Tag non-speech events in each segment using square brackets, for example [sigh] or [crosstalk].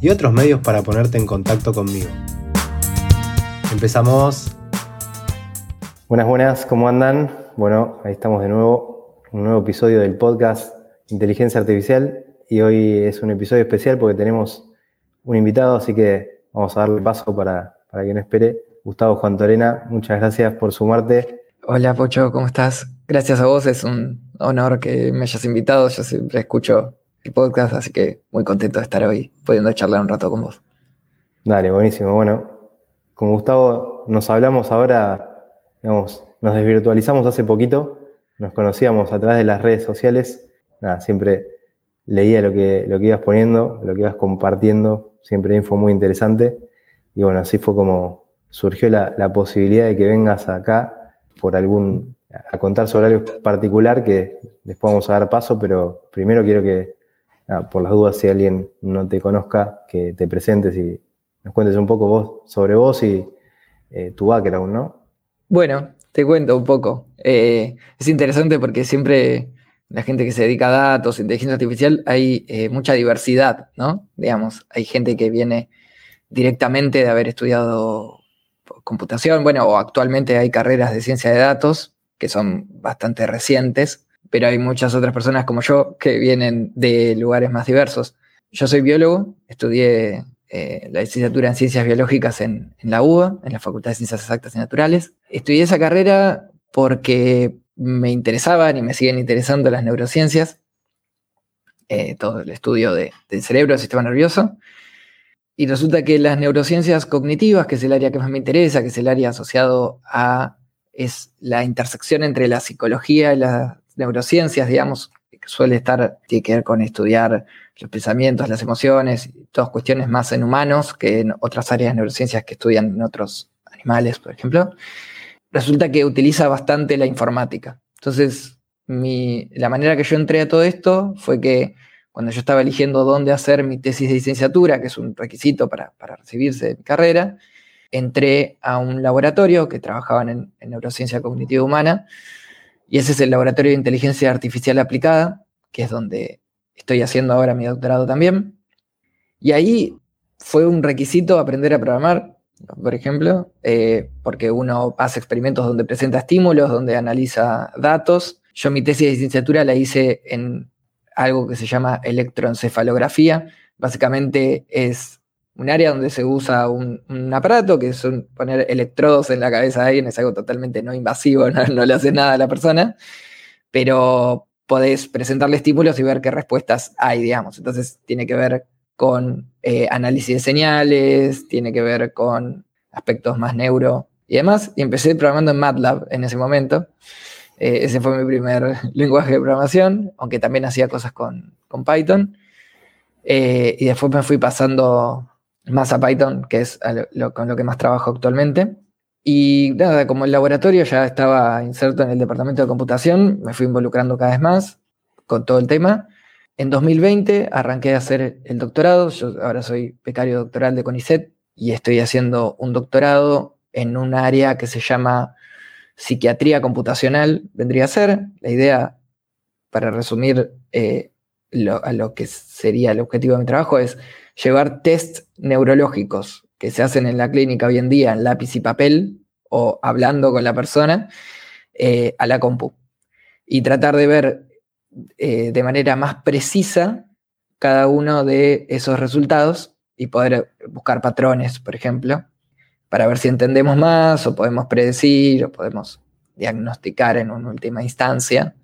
y otros medios para ponerte en contacto conmigo. Empezamos. Buenas, buenas, ¿cómo andan? Bueno, ahí estamos de nuevo, un nuevo episodio del podcast Inteligencia Artificial y hoy es un episodio especial porque tenemos un invitado, así que vamos a darle paso para, para que no espere. Gustavo Juan Torena, muchas gracias por sumarte. Hola Pocho, ¿cómo estás? Gracias a vos, es un honor que me hayas invitado, yo siempre escucho el podcast, así que muy contento de estar hoy pudiendo charlar un rato con vos. Dale, buenísimo. Bueno, con Gustavo nos hablamos ahora, digamos, nos desvirtualizamos hace poquito, nos conocíamos a través de las redes sociales, nada, siempre leía lo que, lo que ibas poniendo, lo que ibas compartiendo, siempre info muy interesante, y bueno, así fue como surgió la, posibilidad de que vengas acá por algún, a contar sobre algo particular que después vamos a dar paso, pero primero quiero que, por las dudas, si alguien no te conozca, que te presentes y nos cuentes un poco vos sobre vos y eh, tu background, ¿no? Bueno, te cuento un poco. Eh, es interesante porque siempre la gente que se dedica a datos, inteligencia artificial, hay eh, mucha diversidad, ¿no? Digamos, hay gente que viene directamente de haber estudiado computación, bueno, o actualmente hay carreras de ciencia de datos que son bastante recientes, pero hay muchas otras personas como yo que vienen de lugares más diversos. Yo soy biólogo, estudié eh, la licenciatura en ciencias biológicas en, la UBA, en la Facultad de Ciencias Exactas y Naturales. Estudié esa carrera porque me interesaban y me siguen interesando las neurociencias, eh, todo el estudio del cerebro, del sistema nervioso. Y resulta que las neurociencias cognitivas, que es el área que más me interesa, que es el área asociado a es la intersección entre la psicología y las neurociencias, digamos, que suele estar, tiene que ver con estudiar los pensamientos, las emociones, todas cuestiones más en humanos que en otras áreas de neurociencias que estudian en otros animales, por ejemplo. Resulta que utiliza bastante la informática. Entonces, la manera que yo entré a todo esto fue que cuando yo estaba eligiendo dónde hacer mi tesis de licenciatura, que es un requisito para, recibirse de mi carrera, entré a un laboratorio que trabajaban en, neurociencia cognitiva humana, y ese es el Laboratorio de Inteligencia Artificial Aplicada, que es donde estoy haciendo ahora mi doctorado también. Y ahí fue un requisito aprender a programar, por ejemplo, eh, porque uno hace experimentos donde presenta estímulos, donde analiza datos. Yo mi tesis de licenciatura la hice en algo que se llama electroencefalografía. Básicamente es un área donde se usa un, aparato que es poner electrodos en la cabeza de alguien, es algo totalmente no invasivo, [laughs] no, le hace nada a la persona, pero podés presentarle estímulos y ver qué respuestas hay, digamos. Entonces tiene que ver con eh, análisis de señales, tiene que ver con aspectos más neuro y demás. Y empecé programando en MATLAB en ese momento. Eh, ese fue mi primer [laughs] lenguaje de programación, aunque también hacía cosas con, Python. Eh, y después me fui pasando más a Python, que es con lo que más trabajo actualmente. Y nada, como el laboratorio ya estaba inserto en el departamento de computación, me fui involucrando cada vez más con todo el tema. En 2020 arranqué a hacer el doctorado, yo ahora soy becario doctoral de CONICET y estoy haciendo un doctorado en un área que se llama psiquiatría computacional vendría a ser. La idea, para resumir eh, a lo que sería el objetivo de mi trabajo, es llevar test neurológicos que se hacen en la clínica hoy en día en lápiz y papel o hablando con la persona eh, a la compu. Y tratar de ver eh, de manera más precisa cada uno de esos resultados y poder buscar patrones, por ejemplo, para ver si entendemos más o podemos predecir o podemos diagnosticar en una última instancia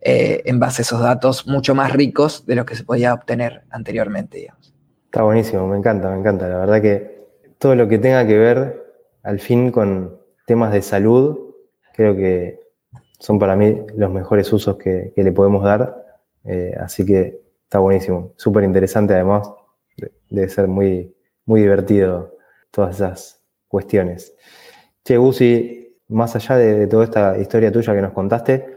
eh, en base a esos datos mucho más ricos de los que se podía obtener anteriormente, digamos. Está buenísimo, me encanta, me encanta. La verdad que todo lo que tenga que ver al fin con temas de salud, creo que son para mí los mejores usos que, le podemos dar. Eh, así que está buenísimo, súper interesante además, debe ser muy muy divertido todas esas cuestiones. Che, Gusi, más allá de, toda esta historia tuya que nos contaste,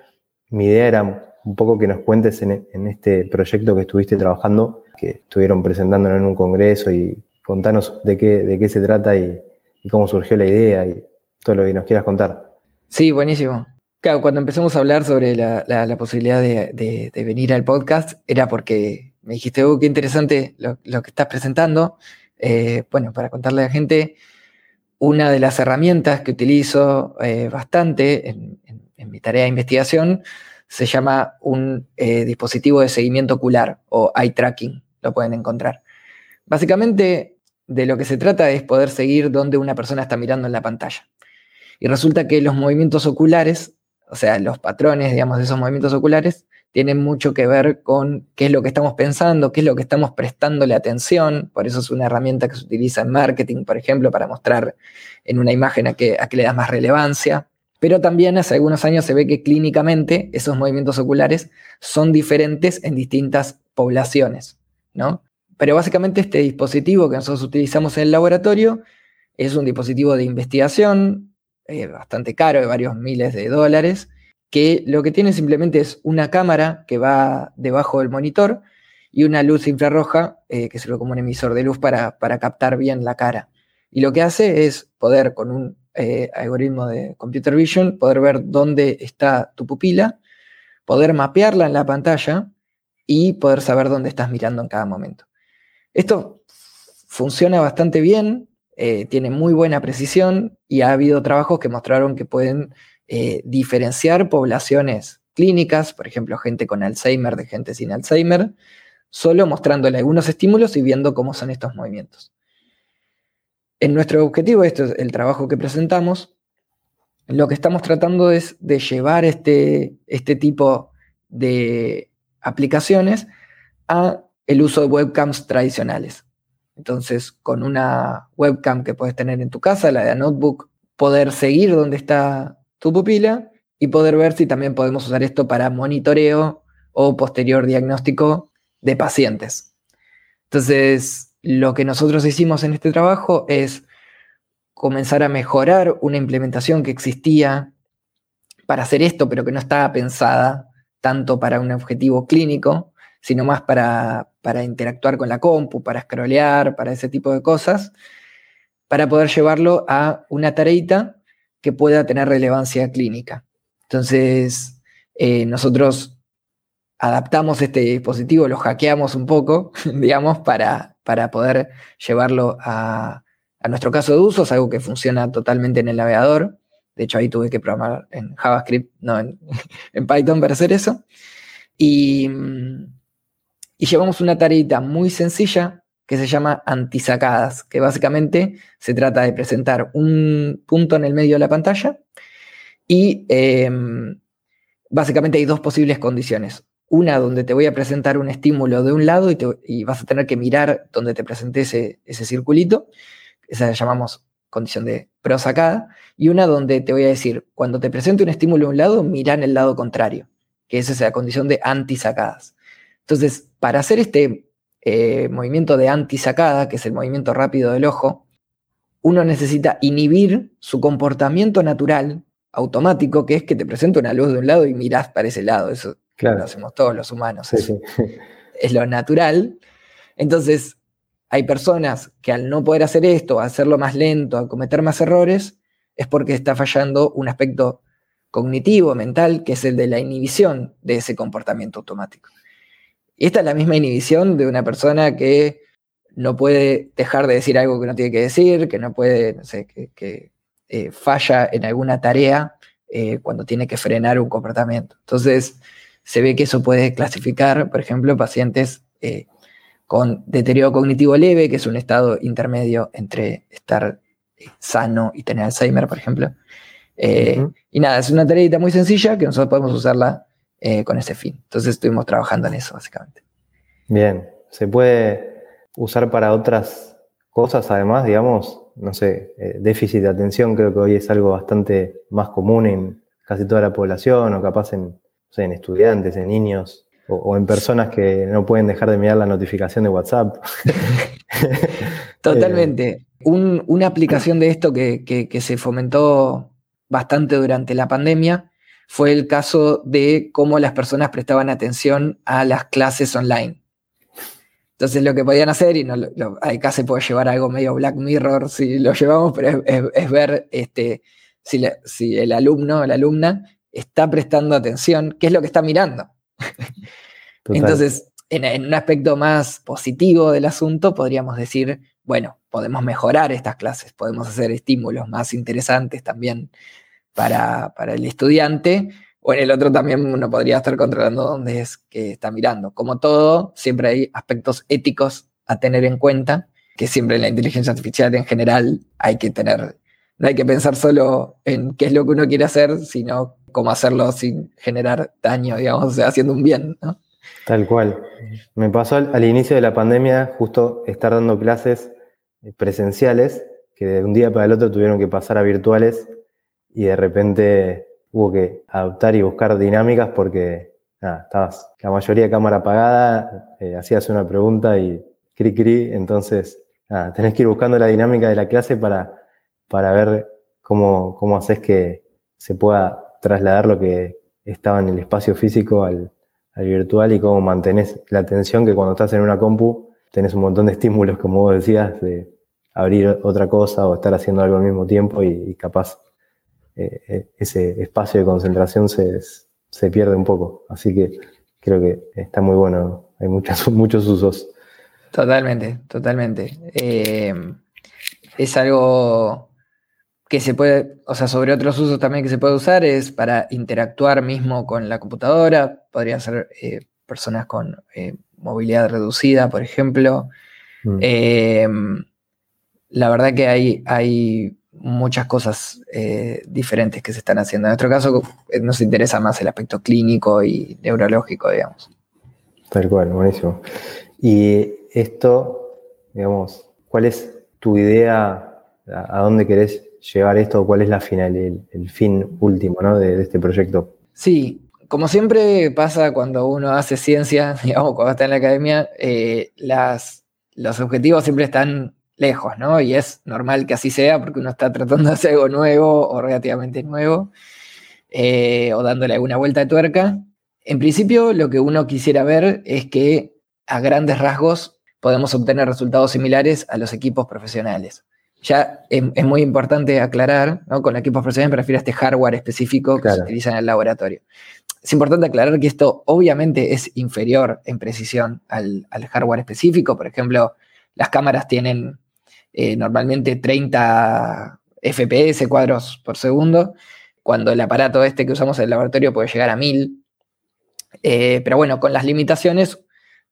mi idea era un poco que nos cuentes en, este proyecto que estuviste trabajando, que estuvieron presentándolo en un congreso y contanos de qué, se trata y, cómo surgió la idea y todo lo que nos quieras contar. Sí, buenísimo. Claro, cuando empezamos a hablar sobre la, posibilidad de, venir al podcast, era porque me dijiste, oh, qué interesante lo, que estás presentando. Eh, bueno, para contarle a la gente, una de las herramientas que utilizo eh, bastante en, mi tarea de investigación se llama un eh, dispositivo de seguimiento ocular o eye tracking, lo pueden encontrar. Básicamente, de lo que se trata es poder seguir dónde una persona está mirando en la pantalla. Y resulta que los movimientos oculares, o sea, los patrones, digamos, de esos movimientos oculares, tienen mucho que ver con qué es lo que estamos pensando, qué es lo que estamos prestándole atención. Por eso es una herramienta que se utiliza en marketing, por ejemplo, para mostrar en una imagen a qué, a qué le das más relevancia. Pero también hace algunos años se ve que clínicamente esos movimientos oculares son diferentes en distintas poblaciones, ¿no? Pero básicamente este dispositivo que nosotros utilizamos en el laboratorio es un dispositivo de investigación eh, bastante caro, de varios miles de dólares, que lo que tiene simplemente es una cámara que va debajo del monitor y una luz infrarroja eh, que sirve como un emisor de luz para, captar bien la cara. Y lo que hace es poder, con un eh, algoritmo de computer vision, poder ver dónde está tu pupila, poder mapearla en la pantalla y poder saber dónde estás mirando en cada momento. Esto funciona bastante bien, eh, tiene muy buena precisión y ha habido trabajos que mostraron que pueden eh, diferenciar poblaciones clínicas, por ejemplo, gente con Alzheimer de gente sin Alzheimer, solo mostrándole algunos estímulos y viendo cómo son estos movimientos. En nuestro objetivo, esto es el trabajo que presentamos, lo que estamos tratando es de llevar este, este tipo de aplicaciones a el uso de webcams tradicionales. Entonces, con una webcam que puedes tener en tu casa, la de notebook, poder seguir dónde está tu pupila y poder ver si también podemos usar esto para monitoreo o posterior diagnóstico de pacientes. Entonces, lo que nosotros hicimos en este trabajo es comenzar a mejorar una implementación que existía para hacer esto, pero que no estaba pensada tanto para un objetivo clínico, sino más para, para interactuar con la compu, para scrollear, para ese tipo de cosas, para poder llevarlo a una tareita que pueda tener relevancia clínica. Entonces, eh, nosotros adaptamos este dispositivo, lo hackeamos un poco, [laughs] digamos, para, para poder llevarlo a, nuestro caso de uso, es algo que funciona totalmente en el navegador. De hecho, ahí tuve que programar en JavaScript, no en, [laughs] Python para hacer eso. Y, y llevamos una tareita muy sencilla que se llama antisacadas, que básicamente se trata de presentar un punto en el medio de la pantalla y em, básicamente hay dos posibles condiciones. Una donde te voy a presentar un estímulo de un lado y, vas a tener que mirar donde te presenté ese, ese circulito, esa la llamamos condición de prosacada, y una donde te voy a decir, cuando te presente un estímulo de un lado, mira en el lado contrario, que esa es la condición de antisacadas. Entonces, para hacer este eh, movimiento de antisacada, que es el movimiento rápido del ojo, uno necesita inhibir su comportamiento natural, automático, que es que te presenta una luz de un lado y mirás para ese lado. Eso lo hacemos todos los humanos. [laughs] Es lo natural. Entonces, hay personas que al no poder hacer esto, hacerlo más lento, a cometer más errores, es porque está fallando un aspecto cognitivo, mental, que es el de la inhibición de ese comportamiento automático. Y esta es la misma inhibición de una persona que no puede dejar de decir algo que no tiene que decir, que no puede, no sé, que, eh, falla en alguna tarea eh, cuando tiene que frenar un comportamiento. Entonces, se ve que eso puede clasificar, por ejemplo, pacientes eh, con deterioro cognitivo leve, que es un estado intermedio entre estar sano y tener Alzheimer, por ejemplo. Y nada, es una tarea muy sencilla que nosotros podemos usarla eh, con ese fin. Entonces estuvimos trabajando en eso, básicamente. Bien, ¿se puede usar para otras cosas además, digamos? No sé, eh, déficit de atención creo que hoy es algo bastante más común en casi toda la población o capaz en, en estudiantes, en niños o, en personas que no pueden dejar de mirar la notificación de WhatsApp. [laughs] Totalmente. una aplicación de esto que, se fomentó bastante durante la pandemia fue el caso de cómo las personas prestaban atención a las clases online. Entonces lo que podían hacer, y no, acá se puede llevar algo medio Black Mirror si lo llevamos, pero es, ver este, si, si, el alumno o la alumna está prestando atención, qué es lo que está mirando. [laughs] Entonces, en, un aspecto más positivo del asunto, podríamos decir, bueno, podemos mejorar estas clases, podemos hacer estímulos más interesantes también para, el estudiante, o en el otro también uno podría estar controlando dónde es que está mirando. Como todo, siempre hay aspectos éticos a tener en cuenta, que siempre en la inteligencia artificial en general hay que tener, no hay que pensar solo en qué es lo que uno quiere hacer, sino cómo hacerlo sin generar daño, digamos, o sea, haciendo un bien, ¿no? Tal cual. Me pasó al, inicio de la pandemia justo estar dando clases eh, presenciales que de un día para el otro tuvieron que pasar a virtuales y de repente hubo que adoptar y buscar dinámicas porque estabas la mayoría cámara apagada, eh, hacías una pregunta y cri cri, entonces tenés que ir buscando la dinámica de la clase para, para ver cómo, cómo haces que se pueda trasladar lo que estaba en el espacio físico al, al virtual y cómo mantenés la atención que cuando estás en una compu tenés un montón de estímulos, como vos decías, de abrir otra cosa o estar haciendo algo al mismo tiempo y, capaz eh, eh, ese espacio de concentración se, se, pierde un poco. Así que creo que está muy bueno, hay muchos, [laughs] muchos usos. Totalmente, totalmente. Eh, es algo que se puede, o sea, sobre otros usos también que se puede usar es para interactuar mismo con la computadora, podrían ser eh, personas con eh, movilidad reducida, por ejemplo. Mm. Em, la verdad que hay, hay muchas cosas eh, diferentes que se están haciendo. En nuestro caso nos interesa más el aspecto clínico y neurológico, digamos. Tal cual, buenísimo. Y esto, digamos, ¿cuál es tu idea? ¿A dónde querés llevar esto? ¿Cuál es la final, el, fin último de, este proyecto? Sí, como siempre pasa cuando uno hace ciencia, [laughs] digamos, cuando está en la academia, eh, las, los objetivos siempre están lejos, ¿no? Y es normal que así sea porque uno está tratando de hacer algo nuevo o relativamente nuevo, eh, o dándole alguna vuelta de tuerca. En principio, lo que uno quisiera ver es que a grandes rasgos podemos obtener resultados similares a los equipos profesionales ya es, muy importante aclarar, ¿no? con equipos profesionales me refiero a este hardware específico que se utiliza en el laboratorio. Es importante aclarar que esto obviamente es inferior en precisión al, hardware específico. Por ejemplo, las cámaras tienen eh, normalmente 30 FPS, cuadros por segundo, cuando el aparato este que usamos en el laboratorio puede llegar a 1000. Eh, pero bueno, con las limitaciones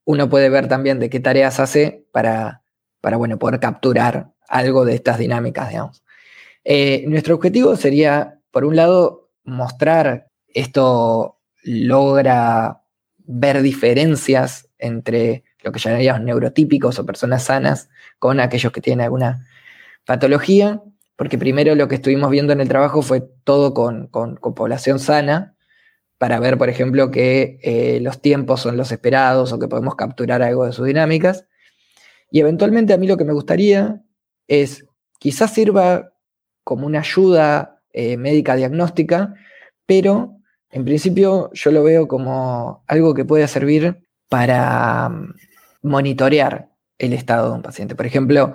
uno puede ver también de qué tareas hace para, para bueno, poder capturar algo de estas dinámicas, digamos. Eh, nuestro objetivo sería, por un lado, mostrar esto logra ver diferencias entre lo que llamaríamos neurotípicos o personas sanas con aquellos que tienen alguna patología, porque primero lo que estuvimos viendo en el trabajo fue todo con, población sana, para ver, por ejemplo, que eh, los tiempos son los esperados o que podemos capturar algo de sus dinámicas. Y eventualmente a mí lo que me gustaría es, quizás sirva como una ayuda eh, médica diagnóstica, pero en principio yo lo veo como algo que puede servir para mm, monitorear el estado de un paciente. Por ejemplo,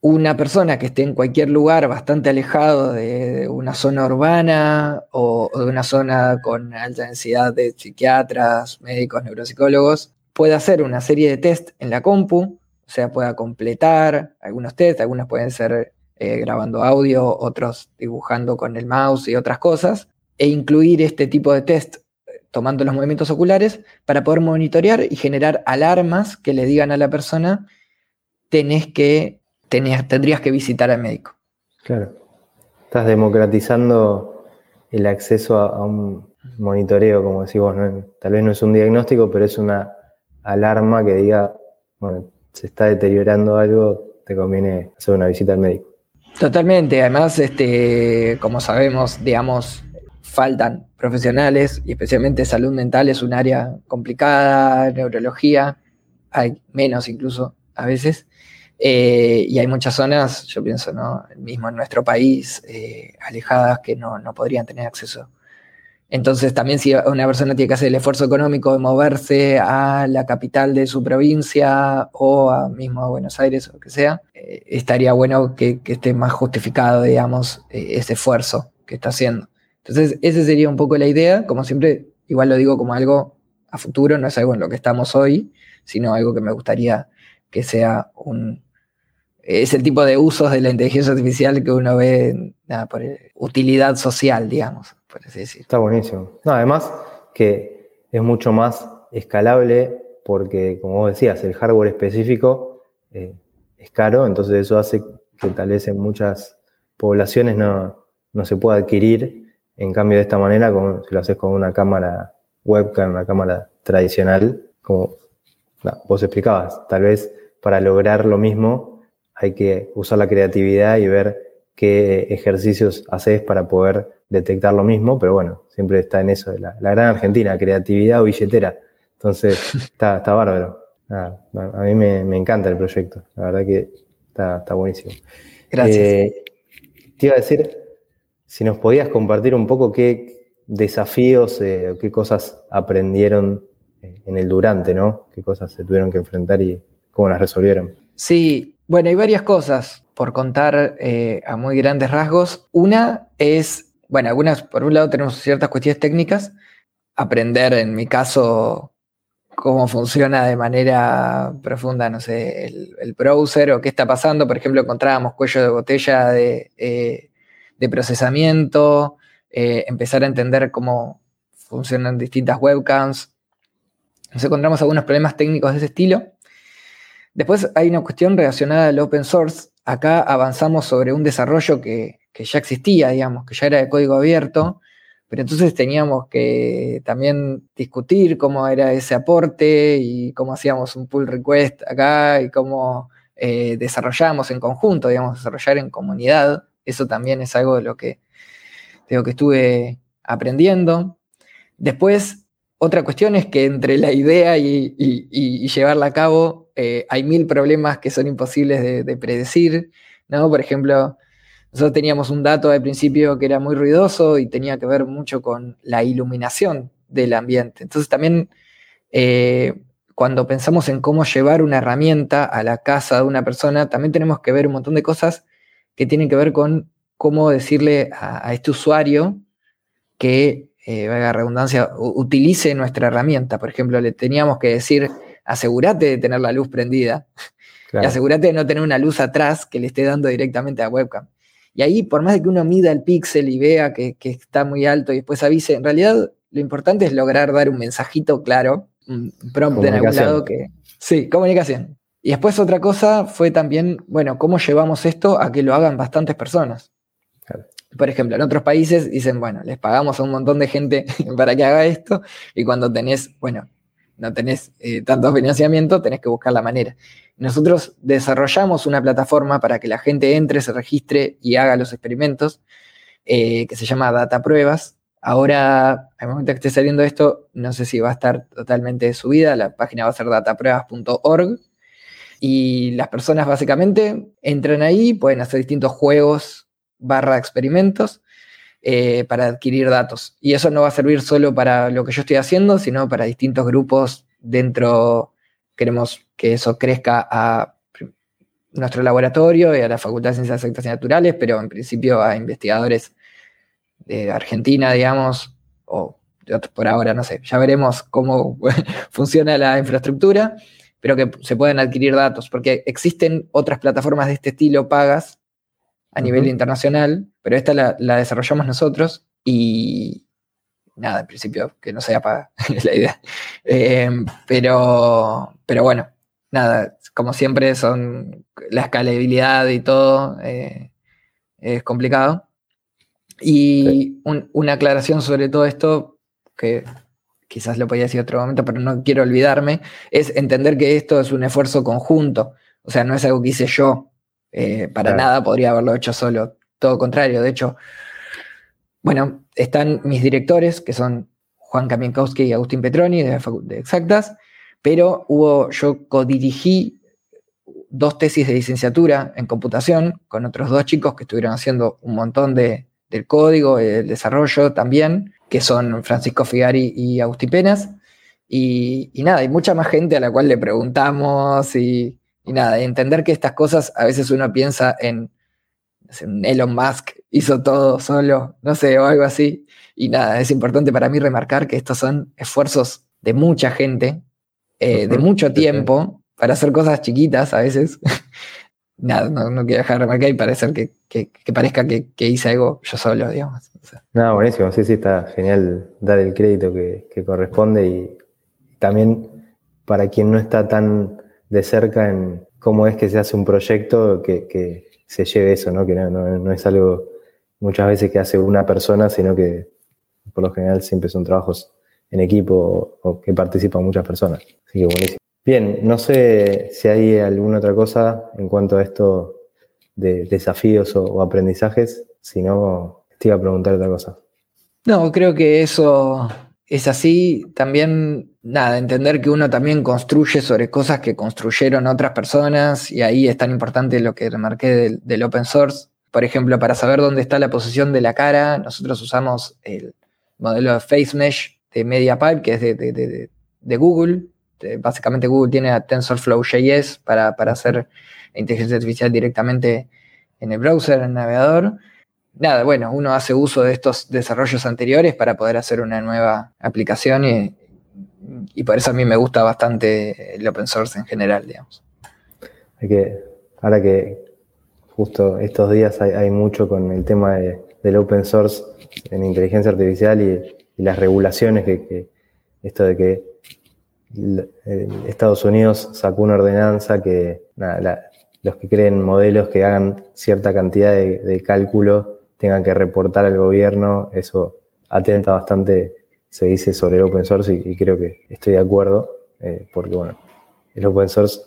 una persona que esté en cualquier lugar bastante alejado de una zona urbana o, de una zona con alta densidad de psiquiatras, médicos, neuropsicólogos, puede hacer una serie de test en la compu o sea, pueda completar algunos tests, algunos pueden ser eh, grabando audio, otros dibujando con el mouse y otras cosas, e incluir este tipo de test tomando los movimientos oculares para poder monitorear y generar alarmas que le digan a la persona, tenés que, tendrías que visitar al médico. Claro. Estás democratizando el acceso a, un monitoreo, como decís vos, tal vez no es un diagnóstico, pero es una alarma que diga, bueno, se está deteriorando algo, te conviene hacer una visita al médico. Totalmente, además, este, como sabemos, digamos, faltan profesionales y especialmente salud mental es un área complicada, neurología, hay menos incluso a veces. Eh, y hay muchas zonas, yo pienso, ¿no? mismo en nuestro país, eh, alejadas que no, no, podrían tener acceso. Entonces, también si una persona tiene que hacer el esfuerzo económico de moverse a la capital de su provincia o a mismo a Buenos Aires o lo que sea, eh, estaría bueno que, que, esté más justificado, digamos, ese esfuerzo que está haciendo. Entonces, esa sería un poco la idea. Como siempre, igual lo digo como algo a futuro, no es algo en lo que estamos hoy, sino algo que me gustaría que sea un... Es el tipo de usos de la inteligencia artificial que uno ve por utilidad social, digamos, por así decir. Está buenísimo. No, además que es mucho más escalable porque, como vos decías, el hardware específico eh, es caro, entonces eso hace que tal vez en muchas poblaciones no, no se pueda adquirir en cambio, de esta manera, como si lo haces con una cámara webcam, una cámara tradicional, como vos explicabas, tal vez para lograr lo mismo hay que usar la creatividad y ver qué ejercicios haces para poder detectar lo mismo, pero bueno, siempre está en eso, la, la gran Argentina, creatividad o billetera. Entonces, [laughs] está, está bárbaro. a mí me, encanta el proyecto, la verdad que está, está buenísimo. Gracias. Eh, te iba a decir, si nos podías compartir un poco qué desafíos, eh, qué cosas aprendieron eh, en el durante, ¿no? Qué cosas se tuvieron que enfrentar y cómo las resolvieron. Sí, bueno, hay varias cosas por contar eh, a muy grandes rasgos. Una es, bueno, algunas, por un lado tenemos ciertas cuestiones técnicas, aprender en mi caso cómo funciona de manera profunda, no sé, el, browser o qué está pasando. Por ejemplo, encontrábamos cuello de botella de de procesamiento, eh, empezar a entender cómo funcionan distintas webcams. Nos encontramos algunos problemas técnicos de ese estilo. Después hay una cuestión relacionada al open source. Acá avanzamos sobre un desarrollo que, ya existía, digamos, que ya era de código abierto, pero entonces teníamos que también discutir cómo era ese aporte y cómo hacíamos un pull request acá y cómo eh, desarrollábamos en conjunto, digamos, desarrollar en comunidad. Eso también es algo de lo que, que estuve aprendiendo. Después, otra cuestión es que entre la idea y, llevarla a cabo eh, hay mil problemas que son imposibles de, predecir. ¿no? Por ejemplo, nosotros teníamos un dato al principio que era muy ruidoso y tenía que ver mucho con la iluminación del ambiente. Entonces también eh, cuando pensamos en cómo llevar una herramienta a la casa de una persona, también tenemos que ver un montón de cosas que tienen que ver con cómo decirle a, este usuario que, eh, valga redundancia, utilice nuestra herramienta. Por ejemplo, le teníamos que decir, asegúrate de tener la luz prendida [laughs] y asegúrate de no tener una luz atrás que le esté dando directamente a webcam. Y ahí, por más de que uno mida el píxel y vea que, está muy alto y después avise, en realidad lo importante es lograr dar un mensajito claro, un prompt en algún lado que... Sí, comunicación. Y después otra cosa fue también, bueno, cómo llevamos esto a que lo hagan bastantes personas. Por ejemplo, en otros países dicen, bueno, les pagamos a un montón de gente [laughs] para que haga esto y cuando tenés, bueno, no tenés eh, tanto financiamiento, tenés que buscar la manera. Nosotros desarrollamos una plataforma para que la gente entre, se registre y haga los experimentos, eh, que se llama Data Pruebas. Ahora, al momento que esté saliendo esto, no sé si va a estar totalmente subida, la página va a ser datapruebas.org y las personas básicamente entran ahí, pueden hacer distintos juegos barra experimentos eh, para adquirir datos. Y eso no va a servir solo para lo que yo estoy haciendo, sino para distintos grupos dentro. Queremos que eso crezca a nuestro laboratorio y a la Facultad de Ciencias Exactas y Naturales, pero en principio a investigadores de Argentina, digamos, o por ahora, no sé, ya veremos cómo [laughs] funciona la infraestructura pero que se pueden adquirir datos, porque existen otras plataformas de este estilo pagas a nivel internacional, pero esta la, desarrollamos nosotros y nada, en principio que no sea paga, [laughs] es la idea. Eh, pero, pero bueno, nada, como siempre son la escalabilidad y todo eh, es complicado. Y una aclaración sobre todo esto, que quizás lo podía decir otro momento, pero no quiero olvidarme, es entender que esto es un esfuerzo conjunto. O sea, no es algo que hice yo. Eh, para nada podría haberlo hecho solo. Todo contrario. De hecho, bueno, están mis directores, que son Juan Kamienkowski y Agustín Petroni de, de Exactas, pero hubo, yo codirigí dos tesis de licenciatura en computación con otros dos chicos que estuvieron haciendo un montón de, del código, el desarrollo también, que son Francisco Figari y Agustín Penas. Y, nada, hay mucha más gente a la cual le preguntamos y, nada, entender que estas cosas a veces uno piensa en, Elon Musk hizo todo solo, no sé, o algo así. Y nada, es importante para mí remarcar que estos son esfuerzos de mucha gente, eh, de mucho tiempo, para hacer cosas chiquitas a veces. [laughs] nada, no, quiero dejar de remarcar y parecer que, parezca que, hice algo yo solo, digamos. No, buenísimo, sí, sí, está genial dar el crédito que, corresponde y también para quien no está tan de cerca en cómo es que se hace un proyecto, que, se lleve eso, ¿no? que no, es algo muchas veces que hace una persona, sino que por lo general siempre son trabajos en equipo o, que participan muchas personas. Así que buenísimo. Bien, no sé si hay alguna otra cosa en cuanto a esto de desafíos o, aprendizajes, si no, te iba a preguntar otra cosa. No, creo que eso es así. También, nada, entender que uno también construye sobre cosas que construyeron otras personas y ahí es tan importante lo que remarqué del, open source. Por ejemplo, para saber dónde está la posición de la cara, nosotros usamos el modelo de Face Mesh de MediaPipe, que es de Google, este, básicamente Google tiene a TensorFlow.js para, para hacer inteligencia artificial directamente en el browser, en el navegador. Nada, bueno, uno hace uso de estos desarrollos anteriores para poder hacer una nueva aplicación y, y por eso a mí me gusta bastante el open source en general, digamos. Hay que, ahora que justo estos días hay, mucho con el tema del open source en inteligencia artificial y, las regulaciones que, esto de que Estados Unidos sacó una ordenanza que los que creen modelos que hagan cierta cantidad de, cálculo tengan que reportar al gobierno. Eso atenta bastante, se dice, sobre el open source y, creo que estoy de acuerdo, eh, porque bueno, el open source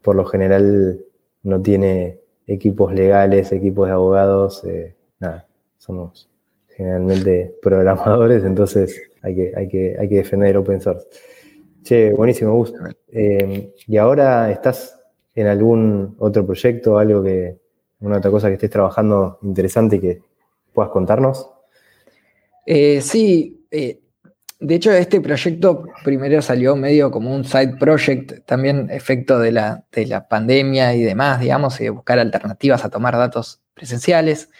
por lo general no tiene equipos legales, equipos de abogados, eh, nada, somos generalmente [laughs] programadores, entonces hay que, hay que, hay que defender el open source. Sí, buenísimo, gusto. Eh, ¿Y ahora estás en algún otro proyecto, algo que, una otra cosa que estés trabajando interesante y que puedas contarnos? Eh, sí, eh, de hecho este proyecto primero salió medio como un side project, también efecto de la, de la pandemia y demás, digamos, y de buscar alternativas a tomar datos presenciales.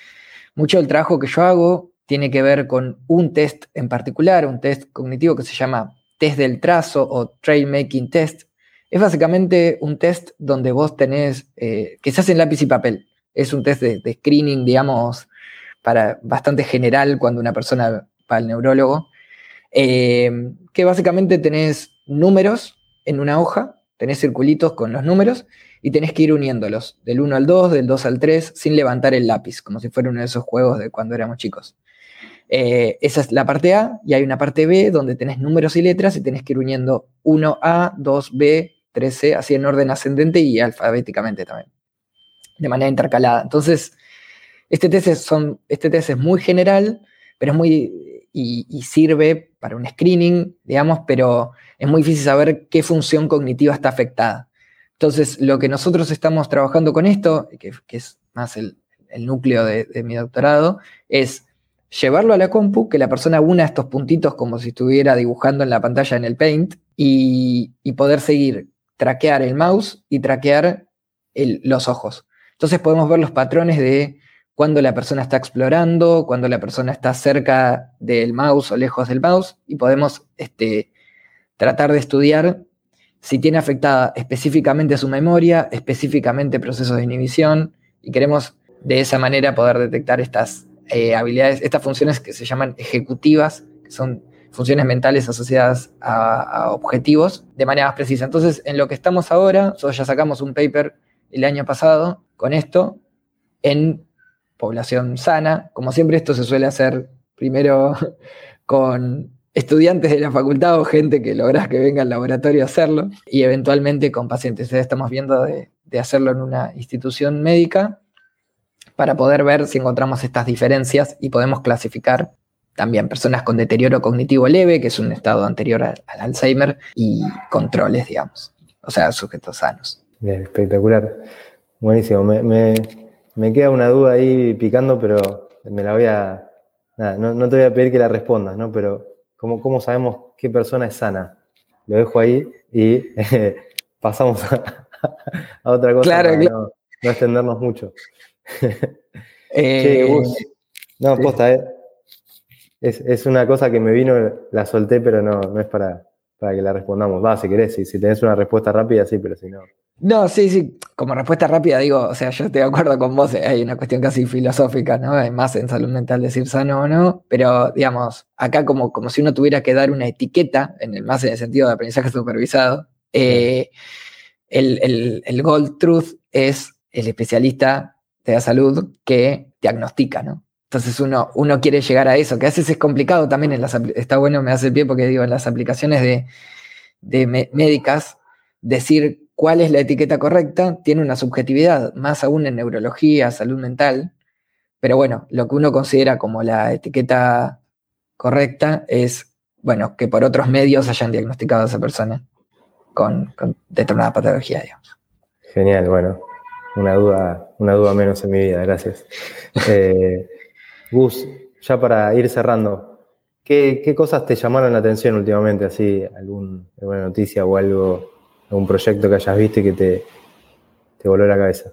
Mucho del trabajo que yo hago tiene que ver con un test en particular, un test cognitivo que se llama test del trazo o trail making test, es básicamente un test donde vos tenés, eh, que se hace en lápiz y papel. Es un test de, screening, digamos, para bastante general cuando una persona va al neurólogo, eh, que básicamente tenés números en una hoja, tenés circulitos con los números y tenés que ir uniéndolos, del 1 al 2, del 2 al 3, sin levantar el lápiz, como si fuera uno de esos juegos de cuando éramos chicos. Eh, esa es la parte A y hay una parte B donde tenés números y letras y tenés que ir uniendo 1A, 2B, 3C, así en orden ascendente y alfabéticamente también, de manera intercalada. Entonces, este test es, este muy general, pero es muy, y, y, sirve para un screening, digamos, pero es muy difícil saber qué función cognitiva está afectada. Entonces, lo que nosotros estamos trabajando con esto, que, es más el, núcleo de, de mi doctorado, es llevarlo a la compu, que la persona una estos puntitos como si estuviera dibujando en la pantalla en el Paint y, poder seguir, traquear el mouse y traquear los ojos. Entonces podemos ver los patrones de cuando la persona está explorando, cuando la persona está cerca del mouse o lejos del mouse y podemos este, tratar de estudiar si tiene afectada específicamente su memoria, específicamente procesos de inhibición y queremos de esa manera poder detectar estas eh, habilidades, estas funciones que se llaman ejecutivas, que son funciones mentales asociadas a, objetivos de manera más precisa. Entonces, en lo que estamos ahora, nosotros ya sacamos un paper el año pasado con esto en población sana. Como siempre, esto se suele hacer primero [laughs] con estudiantes de la facultad o gente que logras que venga al laboratorio a hacerlo y eventualmente con pacientes. Estamos viendo de hacerlo en una institución médica para poder ver si encontramos estas diferencias y podemos clasificar también personas con deterioro cognitivo leve, que es un estado anterior al, Alzheimer, y controles, digamos, o sea, sujetos sanos. espectacular. Buenísimo. Me, queda una duda ahí picando, pero me la voy a. no, te voy a pedir que la respondas, ¿no? Pero, ¿cómo, cómo sabemos qué persona es sana? Lo dejo ahí y [laughs] pasamos a, otra cosa claro, No, extendernos mucho. Eh, [laughs] no, posta, eh. es, una cosa que me vino, la solté, pero no, no es para, para que la respondamos. Va, si querés, si, si tenés una respuesta rápida, sí, pero si no. No, sí, sí, como respuesta rápida digo, o sea, yo estoy de acuerdo con vos, hay una cuestión casi filosófica, ¿no? Hay más en salud mental decir sano o no, pero digamos, acá como, como si uno tuviera que dar una etiqueta, en el más en el sentido de aprendizaje supervisado, eh, el, el, gold truth es el especialista de la salud que diagnostica, ¿no? Entonces uno, uno quiere llegar a eso, que a veces es complicado también, en las, está bueno, me hace el pie porque digo, en las aplicaciones de, de médicas, decir cuál es la etiqueta correcta tiene una subjetividad, más aún en neurología, salud mental. Pero bueno, lo que uno considera como la etiqueta correcta es, bueno, que por otros medios hayan diagnosticado a esa persona con, determinada patología, digamos. Genial, bueno, una duda, una duda menos en mi vida, gracias. [laughs] Eh, Gus, ya para ir cerrando, ¿qué, cosas te llamaron la atención últimamente? Así, alguna noticia o algo algún proyecto que hayas visto y que te, te voló la cabeza.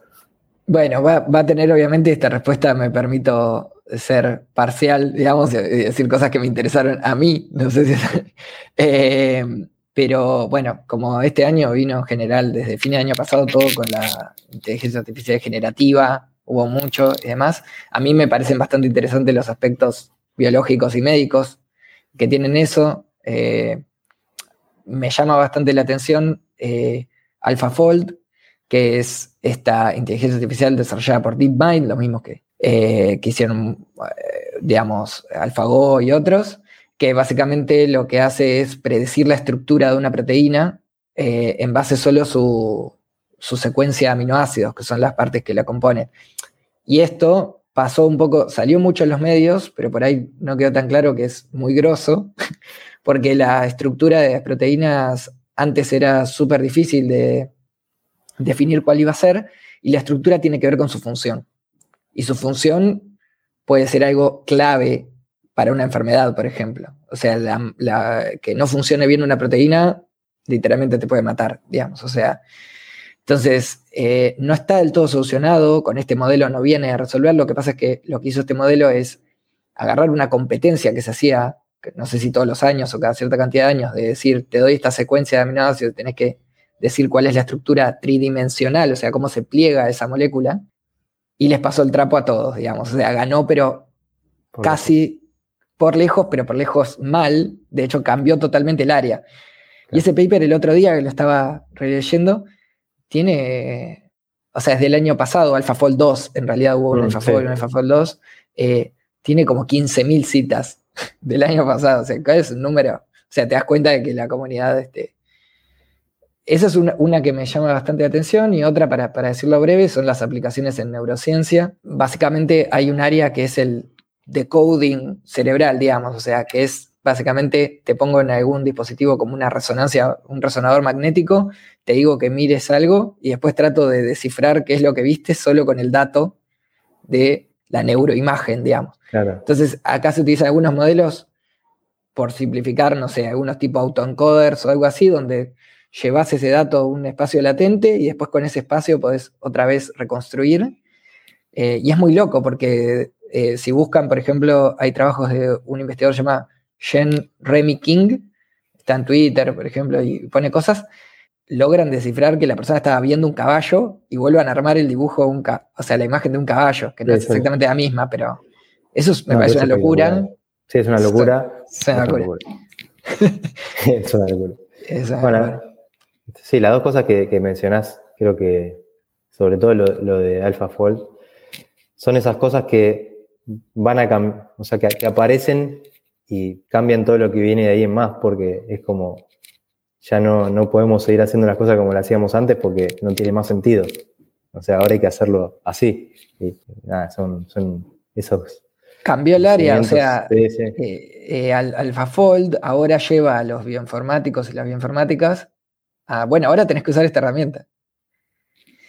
Bueno, va, a tener obviamente esta respuesta, me permito ser parcial, digamos, y decir cosas que me interesaron a mí, no sé si... [laughs] Eh, pero bueno, como este año vino en general, desde fin de año pasado, todo con la inteligencia artificial generativa, hubo mucho y demás, a mí me parecen bastante interesantes los aspectos biológicos y médicos que tienen eso. Eh, me llama bastante la atención eh, AlphaFold, que es esta inteligencia artificial desarrollada por DeepMind, lo mismo que, eh, que hicieron, eh, digamos, AlphaGo y otros, que básicamente lo que hace es predecir la estructura de una proteína en base solo a su, su secuencia de aminoácidos, que son las partes que la componen. Y esto pasó un poco, salió mucho en los medios, pero por ahí no quedó tan claro que es muy grosso, [laughs] porque la estructura de las proteínas antes era súper difícil de definir cuál iba a ser y la estructura tiene que ver con su función. Y su función puede ser algo clave para una enfermedad, por ejemplo. O sea, que no funcione bien una proteína literalmente te puede matar, digamos. O sea, entonces, eh, no está del todo solucionado, con este modelo no viene a resolver, lo que pasa es que lo que hizo este modelo es agarrar una competencia que se hacía no sé si todos los años o cada cierta cantidad de años, de decir, te doy esta secuencia de aminoácidos, tenés que decir cuál es la estructura tridimensional, o sea, cómo se pliega esa molécula, y les pasó el trapo a todos, digamos. O sea, ganó, pero casi por lejos, pero por lejos mal. De hecho, cambió totalmente el área. Y ese paper el otro día que lo estaba releyendo, tiene, o sea, es del año pasado, AlphaFold 2, en realidad hubo un mm, AlphaFold y un AlphaFold 2, eh, tiene como 15.000 citas del año pasado. O sea, es un número? O sea, te das cuenta de que la comunidad. Este, esa es una, que me llama bastante la atención y otra, para, decirlo breve, son las aplicaciones en neurociencia. Básicamente hay un área que es el decoding cerebral, digamos, o sea, que es básicamente te pongo en algún dispositivo como una resonancia, un resonador magnético, te digo que mires algo y después trato de descifrar qué es lo que viste solo con el dato de la neuroimagen, digamos. Entonces, acá se utilizan algunos modelos, por simplificar, no sé, algunos tipo autoencoders o algo así, donde llevas ese dato a un espacio latente y después con ese espacio podés otra vez reconstruir. Eh, y es muy loco porque eh, si buscan, por ejemplo, hay trabajos de un investigador llamado Jen Remy King, está en Twitter, por ejemplo, y pone cosas, logran descifrar que la persona estaba viendo un caballo y vuelvan a armar el dibujo, un o sea, la imagen de un caballo, que no es exactamente la misma, pero eso me parece una locura. Sí, es una locura. [laughs] Es una locura. es una locura. bueno, sí, las dos cosas que, que, mencionás, creo que sobre todo lo, de AlphaFold, son esas cosas que van a cambiar, o sea, que, que aparecen y cambian todo lo que viene de ahí en más, porque es como, ya no, no podemos seguir haciendo las cosas como las hacíamos antes porque no tiene más sentido. O sea, ahora hay que hacerlo así. Y nada, son, son esos Cambió el área, o sea, eh, eh, AlphaFold ahora lleva a los bioinformáticos y las bioinformáticas a, bueno, ahora tenés que usar esta herramienta.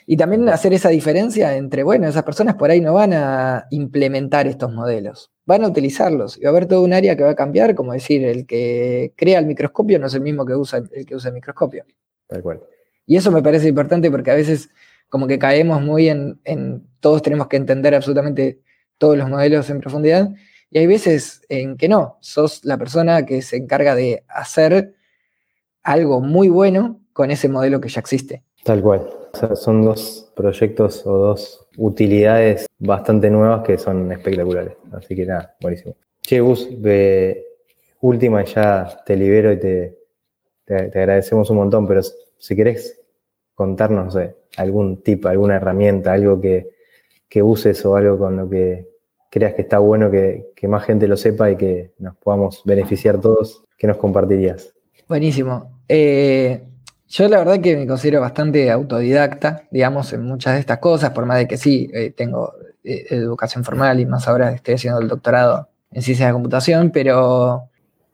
Y también hacer esa diferencia entre, bueno, esas personas por ahí no van a implementar estos modelos, van a utilizarlos y va a haber todo un área que va a cambiar, como decir, el que crea el microscopio no es el mismo que usa el que usa el microscopio. Tal cual. Y eso me parece importante porque a veces como que caemos muy en, en todos tenemos que entender absolutamente todos los modelos en profundidad y hay veces en que no, sos la persona que se encarga de hacer algo muy bueno con ese modelo que ya existe. Tal cual. Son dos proyectos o dos utilidades bastante nuevas que son espectaculares. Así que nada, buenísimo. Che, Gus, de última ya te libero y te, te, agradecemos un montón, pero si querés contarnos, no algún tip, alguna herramienta, algo que, que uses o algo con lo que creas que está bueno que, que, más gente lo sepa y que nos podamos beneficiar todos, ¿qué nos compartirías? Buenísimo. Eh, yo la verdad que me considero bastante autodidacta, digamos, en muchas de estas cosas, por más de que sí, eh, tengo eh, educación formal y más ahora estoy haciendo el doctorado en ciencia de computación, pero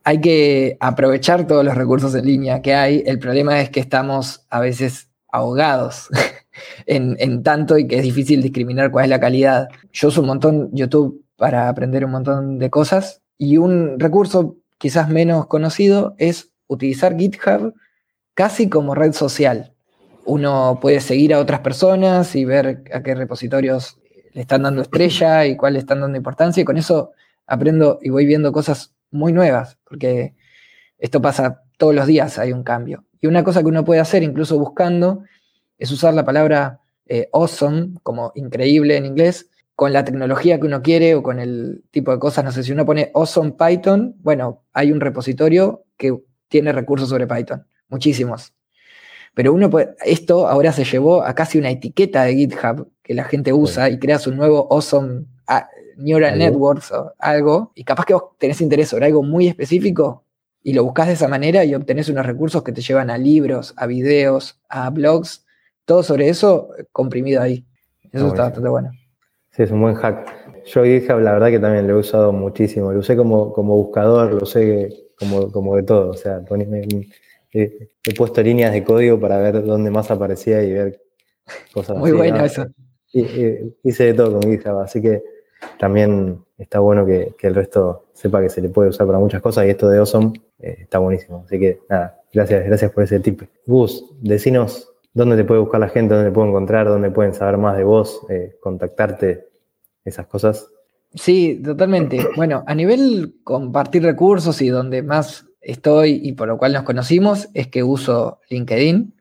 hay que aprovechar todos los recursos en línea que hay. El problema es que estamos a veces ahogados [laughs] en, en, tanto y que es difícil discriminar cuál es la calidad. Yo uso un montón YouTube para aprender un montón de cosas y un recurso quizás menos conocido es utilizar GitHub casi como red social. Uno puede seguir a otras personas y ver a qué repositorios le están dando estrella y cuál le están dando importancia, y con eso aprendo y voy viendo cosas muy nuevas, porque esto pasa todos los días, hay un cambio. Y una cosa que uno puede hacer, incluso buscando, es usar la palabra eh, awesome, como increíble en inglés, con la tecnología que uno quiere o con el tipo de cosas. No sé, si uno pone awesome Python, bueno, hay un repositorio que tiene recursos sobre Python muchísimos. Pero uno puede, esto ahora se llevó a casi una etiqueta de GitHub que la gente usa y creas un nuevo awesome ah, neural networks o algo, y capaz que vos tenés interés sobre algo muy específico y lo buscas de esa manera y obtenés unos recursos que te llevan a libros, a videos, a blogs, todo sobre eso comprimido ahí. Eso está bastante bueno. Sí, es un buen hack. Yo GitHub la verdad que también lo he usado muchísimo. Lo usé como, como buscador, lo usé como, como de todo. O sea, he puesto líneas de código para ver dónde más aparecía y ver cosas Muy bueno eso. hice de todo con GitHub, así que también está bueno que, el resto sepa que se le puede usar para muchas cosas y esto de Awesome eh, está buenísimo. Así que nada, gracias, gracias por ese tip. Gus, decinos dónde te puede buscar la gente, dónde te puede encontrar, dónde pueden saber más de vos, eh, contactarte, esas cosas. Sí, totalmente. Bueno, a nivel compartir recursos y donde más estoy y por lo cual nos conocimos es que uso LinkedIn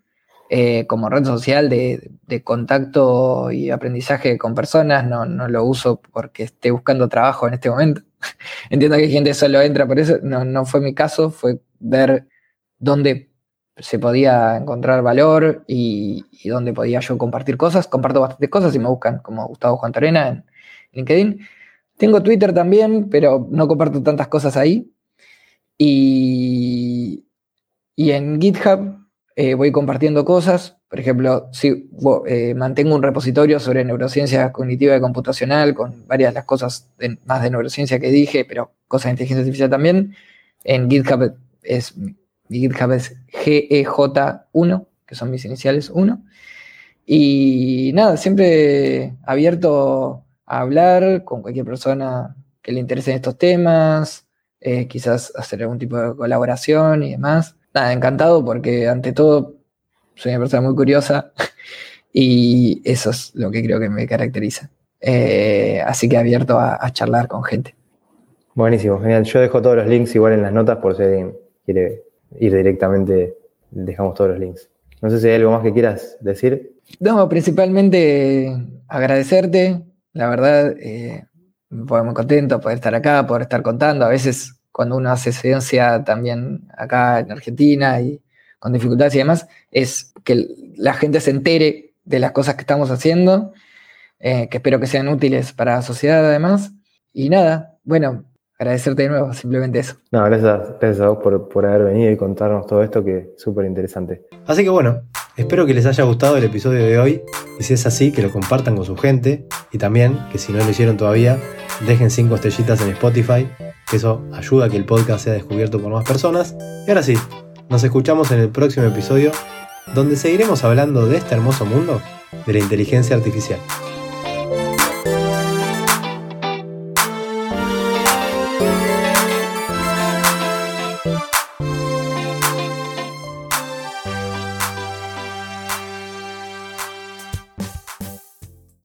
eh, como red social de, contacto y aprendizaje con personas. No, lo uso porque esté buscando trabajo en este momento. [laughs] Entiendo que gente solo entra por eso. No, fue mi caso, fue ver dónde se podía encontrar valor y, dónde podía yo compartir cosas. Comparto bastantes cosas y me buscan como Gustavo Juan Torena en LinkedIn. Tengo Twitter también, pero no comparto tantas cosas ahí. Y, en GitHub eh, voy compartiendo cosas. Por ejemplo, si eh, mantengo un repositorio sobre neurociencia cognitiva y computacional con varias de las cosas más de neurociencia que dije, pero cosas de inteligencia artificial también. En GitHub es GitHub es GEJ1, que son mis iniciales 1. Y nada, siempre abierto a hablar con cualquier persona que le interesen estos temas, eh, quizás hacer algún tipo de colaboración y demás. Nada, encantado porque ante todo soy una persona muy curiosa [laughs] y eso es lo que creo que me caracteriza. Eh, así que abierto a, charlar con gente. Buenísimo, genial. Yo dejo todos los links igual en las notas por si alguien quiere ir directamente, dejamos todos los links. No sé si hay algo más que quieras decir. No, principalmente agradecerte. La verdad, eh, me pongo muy contento poder estar acá, poder estar contando. A veces cuando uno hace ciencia también acá en Argentina y con dificultades y demás, es que la gente se entere de las cosas que estamos haciendo, eh, que espero que sean útiles para la sociedad además. Y nada, bueno, agradecerte de nuevo, simplemente eso. No, gracias, gracias a vos por, por haber venido y contarnos todo esto que es súper interesante. Así que bueno, espero que les haya gustado el episodio de hoy y si es así, que lo compartan con su gente y también que si no lo hicieron todavía, dejen 5 estrellitas en Spotify, que eso ayuda a que el podcast sea descubierto por más personas. Y ahora sí, nos escuchamos en el próximo episodio donde seguiremos hablando de este hermoso mundo de la inteligencia artificial.